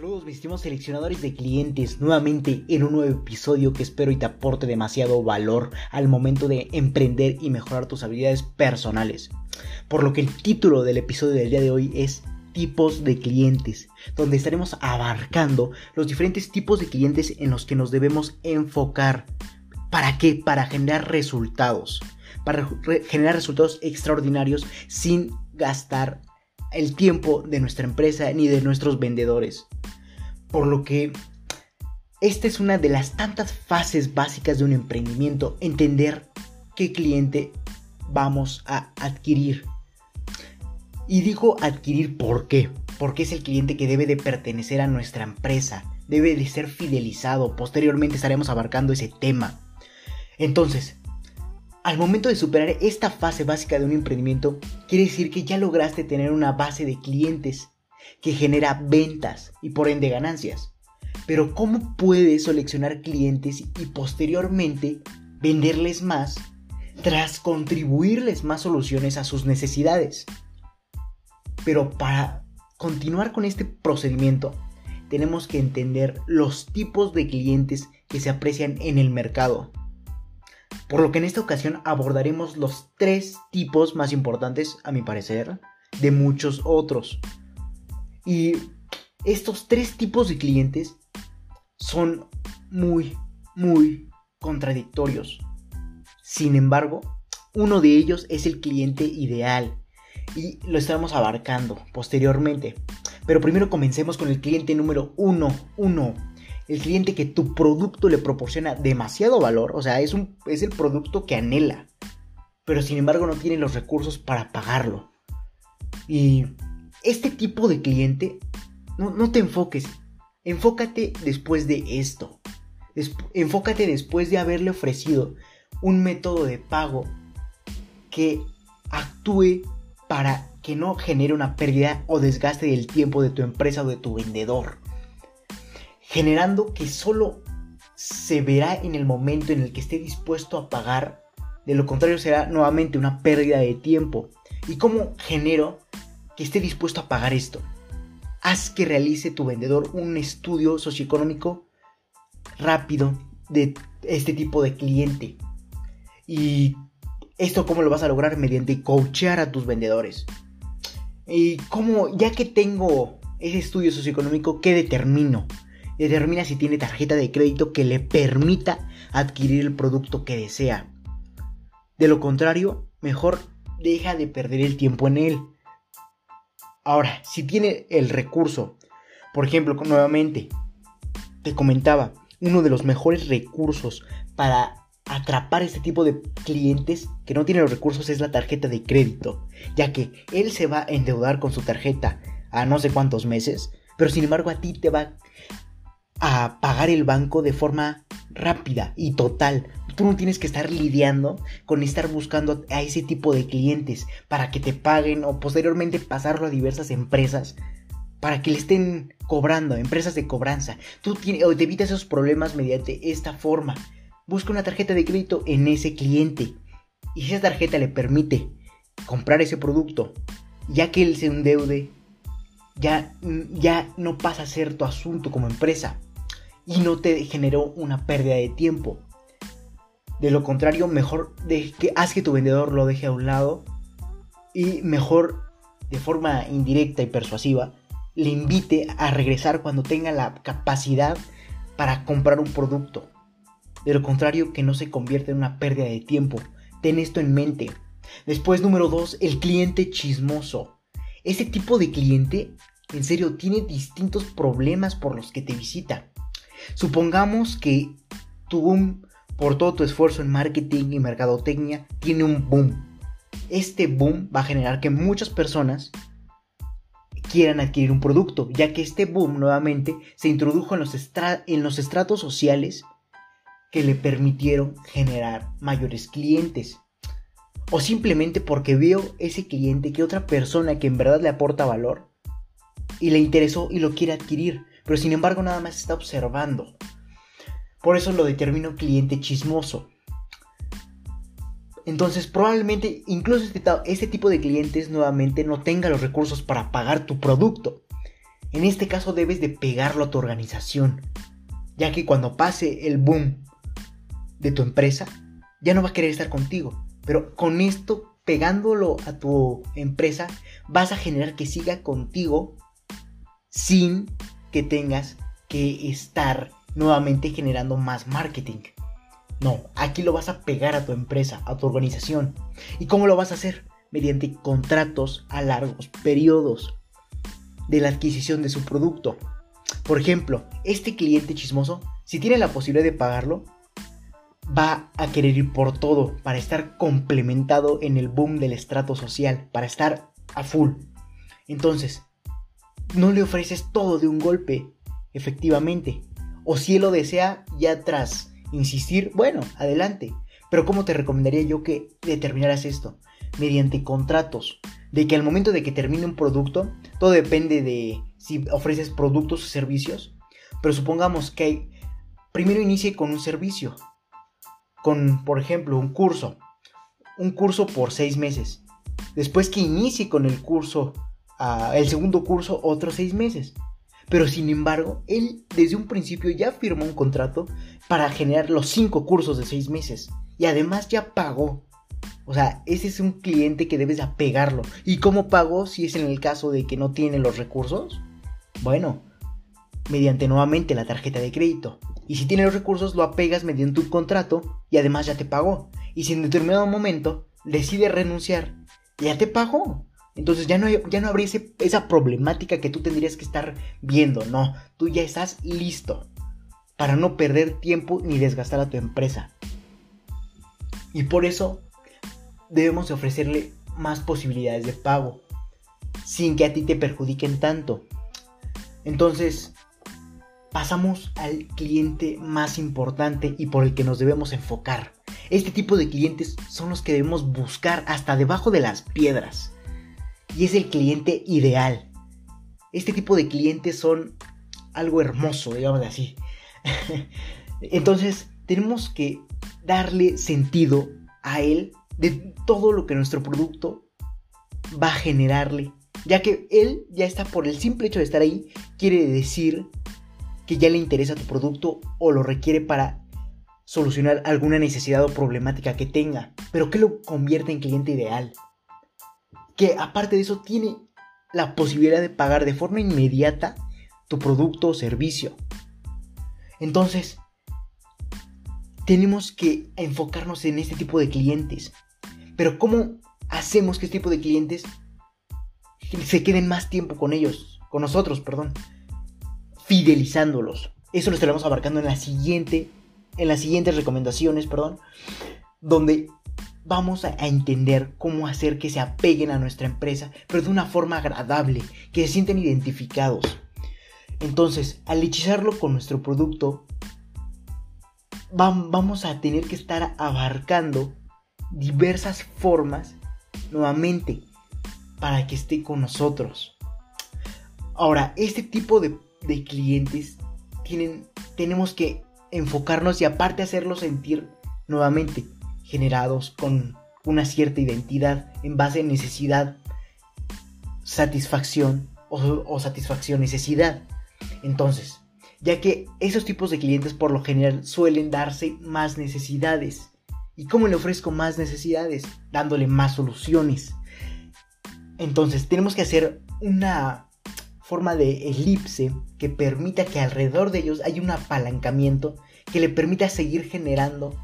Saludos mis estimados seleccionadores de clientes, nuevamente en un nuevo episodio que espero y te aporte demasiado valor al momento de emprender y mejorar tus habilidades personales. Por lo que el título del episodio del día de hoy es tipos de clientes, donde estaremos abarcando los diferentes tipos de clientes en los que nos debemos enfocar. ¿Para qué? Para generar resultados. Para generar resultados extraordinarios sin gastar el tiempo de nuestra empresa ni de nuestros vendedores. Por lo que esta es una de las tantas fases básicas de un emprendimiento, entender qué cliente vamos a adquirir. Y digo adquirir por qué, porque es el cliente que debe de pertenecer a nuestra empresa, debe de ser fidelizado, posteriormente estaremos abarcando ese tema. Entonces, al momento de superar esta fase básica de un emprendimiento, quiere decir que ya lograste tener una base de clientes que genera ventas y por ende ganancias. Pero ¿cómo puedes seleccionar clientes y posteriormente venderles más tras contribuirles más soluciones a sus necesidades? Pero para continuar con este procedimiento, tenemos que entender los tipos de clientes que se aprecian en el mercado por lo que en esta ocasión abordaremos los tres tipos más importantes, a mi parecer, de muchos otros. Y estos tres tipos de clientes son muy, muy contradictorios. Sin embargo, uno de ellos es el cliente ideal y lo estamos abarcando posteriormente. Pero primero comencemos con el cliente número uno, uno, el cliente que tu producto le proporciona demasiado valor, o sea, es, un, es el producto que anhela, pero sin embargo no tiene los recursos para pagarlo. Y este tipo de cliente, no, no te enfoques, enfócate después de esto. enfócate después de haberle ofrecido un método de pago que actúe para que no genere una pérdida o desgaste del tiempo de tu empresa o de tu vendedor generando que solo se verá en el momento en el que esté dispuesto a pagar, de lo contrario será nuevamente una pérdida de tiempo. ¿Y cómo genero que esté dispuesto a pagar esto? Haz que realice tu vendedor un estudio socioeconómico rápido de este tipo de cliente. Y esto cómo lo vas a lograr mediante coachear a tus vendedores. Y cómo, ya que tengo ese estudio socioeconómico, ¿qué determino? Determina si tiene tarjeta de crédito que le permita adquirir el producto que desea. De lo contrario, mejor deja de perder el tiempo en él. Ahora, si tiene el recurso, por ejemplo, nuevamente, te comentaba, uno de los mejores recursos para atrapar este tipo de clientes que no tienen los recursos es la tarjeta de crédito, ya que él se va a endeudar con su tarjeta a no sé cuántos meses, pero sin embargo a ti te va a pagar el banco de forma rápida y total. Tú no tienes que estar lidiando con estar buscando a ese tipo de clientes para que te paguen o posteriormente pasarlo a diversas empresas para que le estén cobrando, empresas de cobranza. Tú tienes, o te evitas esos problemas mediante esta forma. Busca una tarjeta de crédito en ese cliente. Y si esa tarjeta le permite comprar ese producto, ya que él se endeude, ya, ya no pasa a ser tu asunto como empresa y no te generó una pérdida de tiempo. De lo contrario, mejor de que haz que tu vendedor lo deje a un lado y mejor de forma indirecta y persuasiva le invite a regresar cuando tenga la capacidad para comprar un producto. De lo contrario, que no se convierta en una pérdida de tiempo. Ten esto en mente. Después, número 2, el cliente chismoso. Ese tipo de cliente, en serio, tiene distintos problemas por los que te visita. Supongamos que tu boom por todo tu esfuerzo en marketing y mercadotecnia tiene un boom. Este boom va a generar que muchas personas quieran adquirir un producto, ya que este boom nuevamente se introdujo en los, estratos sociales que le permitieron generar mayores clientes. O simplemente porque veo ese cliente que otra persona que en verdad le aporta valor y le interesó y lo quiere adquirir pero sin embargo nada más está observando. Por eso lo determino cliente chismoso. Entonces probablemente incluso este, este, tipo de clientes nuevamente no tenga los recursos para pagar tu producto. En este caso debes de pegarlo a tu organización, ya que cuando pase el boom de tu empresa, ya no va a querer estar contigo. Pero con esto, pegándolo a tu empresa, vas a generar que siga contigo sin que tengas que estar nuevamente generando más marketing. No, aquí lo vas a pegar a tu empresa, a tu organización. ¿Y cómo lo vas a hacer? Mediante contratos a largos periodos de la adquisición de su producto. Por ejemplo, este cliente chismoso, si tiene la posibilidad de pagarlo, va a querer ir por todo para estar complementado en el boom del estrato social, para estar a full. Entonces, no le ofreces todo de un golpe, efectivamente. O si él lo desea, ya tras insistir, bueno, adelante. Pero ¿cómo te recomendaría yo que determinaras esto? Mediante contratos. De que al momento de que termine un producto, todo depende de si ofreces productos o servicios. Pero supongamos que primero inicie con un servicio. Con, por ejemplo, un curso. Un curso por seis meses. Después que inicie con el curso, el segundo curso, otros seis meses. Pero sin embargo, él desde un principio ya firmó un contrato para generar los cinco cursos de seis meses. Y además ya pagó. O sea, ese es un cliente que debes apegarlo. ¿Y cómo pagó si es en el caso de que no tiene los recursos? Bueno, mediante nuevamente la tarjeta de crédito. Y si tiene los recursos, lo apegas mediante un contrato y además ya te pagó. Y si en determinado momento decide renunciar, ya te pagó. Entonces ya no, ya no habría esa problemática que tú tendrías que estar viendo, no, tú ya estás listo para no perder tiempo ni desgastar a tu empresa. Y por eso debemos ofrecerle más posibilidades de pago, sin que a ti te perjudiquen tanto. Entonces, pasamos al cliente más importante y por el que nos debemos enfocar. Este tipo de clientes son los que debemos buscar hasta debajo de las piedras y es el cliente ideal. Este tipo de clientes son algo hermoso, digamos así. Entonces, tenemos que darle sentido a él de todo lo que nuestro producto va a generarle. Ya que él ya está por el simple hecho de estar ahí, quiere decir que ya le interesa tu producto o lo requiere para solucionar alguna necesidad o problemática que tenga. Pero ¿qué lo convierte en cliente ideal? Que aparte de eso tiene la posibilidad de pagar de forma inmediata tu producto o servicio. Entonces, tenemos que enfocarnos en este tipo de clientes. Pero ¿cómo hacemos que este tipo de clientes se queden más tiempo con ellos, con nosotros, perdón? Fidelizándolos. Eso lo estaremos abarcando en la siguiente en las siguientes recomendaciones, perdón, donde vamos a entender cómo hacer que se apeguen a nuestra empresa, pero de una forma agradable, que se sienten identificados. Entonces, al hechizarlo con nuestro producto, vamos a tener que estar abarcando diversas formas nuevamente para que esté con nosotros. Ahora, este tipo de, clientes tienen, tenemos que enfocarnos y aparte hacerlo sentir nuevamente generados con una cierta identidad en base a necesidad, satisfacción o, satisfacción necesidad. Entonces, ya que esos tipos de clientes por lo general suelen darse más necesidades. ¿Y cómo le ofrezco más necesidades? Dándole más soluciones. Entonces, tenemos que hacer una forma de elipse que permita que alrededor de ellos haya un apalancamiento que le permita seguir generando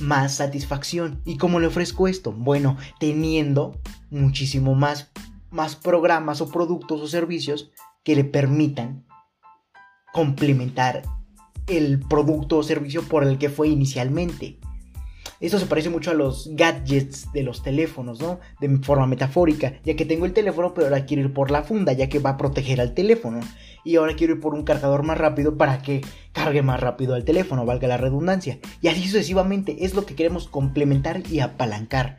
más satisfacción. ¿Y cómo le ofrezco esto? Bueno, teniendo muchísimo más, más programas o productos o servicios que le permitan complementar el producto o servicio por el que fue inicialmente. Esto se parece mucho a los gadgets de los teléfonos, ¿no? De forma metafórica, ya que tengo el teléfono, pero ahora quiero ir por la funda, ya que va a proteger al teléfono. Y ahora quiero ir por un cargador más rápido para que cargue más rápido al teléfono, valga la redundancia. Y así sucesivamente, es lo que queremos complementar y apalancar.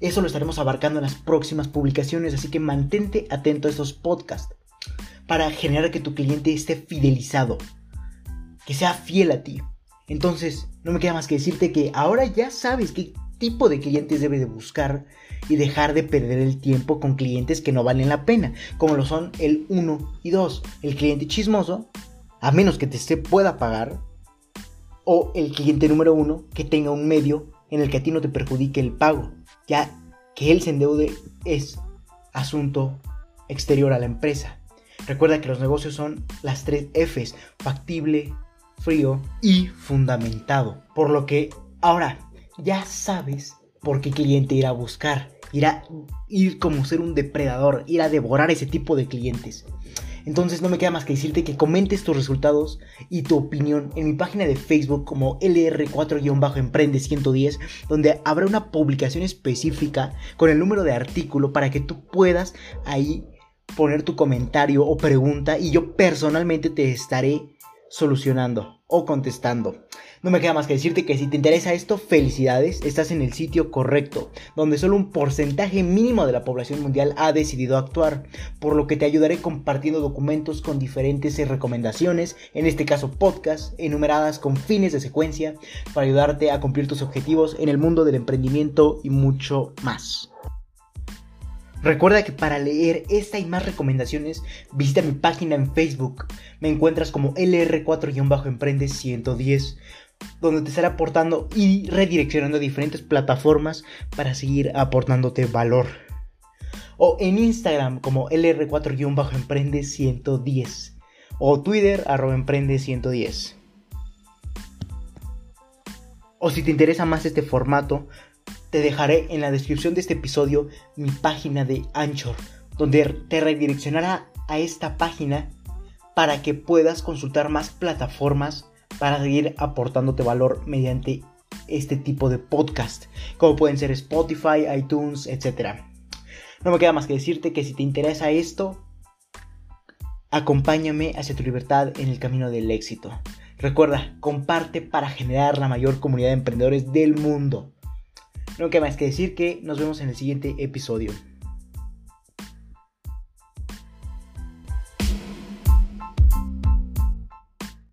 Eso lo estaremos abarcando en las próximas publicaciones, así que mantente atento a estos podcasts para generar que tu cliente esté fidelizado, que sea fiel a ti. Entonces, no me queda más que decirte que ahora ya sabes qué tipo de clientes debe de buscar y dejar de perder el tiempo con clientes que no valen la pena, como lo son el 1 y 2, el cliente chismoso, a menos que te se pueda pagar, o el cliente número 1 que tenga un medio en el que a ti no te perjudique el pago, ya que él se endeude es asunto exterior a la empresa. Recuerda que los negocios son las tres Fs, factible, frío y fundamentado. Por lo que ahora ya sabes por qué cliente ir a buscar, ir a ir como ser un depredador, ir a devorar ese tipo de clientes. Entonces no me queda más que decirte que comentes tus resultados y tu opinión en mi página de Facebook como LR4-Emprende 110, donde habrá una publicación específica con el número de artículo para que tú puedas ahí poner tu comentario o pregunta y yo personalmente te estaré solucionando o contestando. No me queda más que decirte que si te interesa esto, felicidades, estás en el sitio correcto, donde solo un porcentaje mínimo de la población mundial ha decidido actuar, por lo que te ayudaré compartiendo documentos con diferentes recomendaciones, en este caso podcast, enumeradas con fines de secuencia, para ayudarte a cumplir tus objetivos en el mundo del emprendimiento y mucho más. Recuerda que para leer esta y más recomendaciones, visita mi página en Facebook. Me encuentras como LR4-Emprende 110, donde te estaré aportando y redireccionando a diferentes plataformas para seguir aportándote valor. O en Instagram como LR4-Emprende 110. O Twitter arroba emprende 110. O si te interesa más este formato, te dejaré en la descripción de este episodio mi página de Anchor, donde te redireccionará a esta página para que puedas consultar más plataformas para seguir aportándote valor mediante este tipo de podcast, como pueden ser Spotify, iTunes, etc. No me queda más que decirte que si te interesa esto, acompáñame hacia tu libertad en el camino del éxito. Recuerda, comparte para generar la mayor comunidad de emprendedores del mundo. No queda más que decir que nos vemos en el siguiente episodio.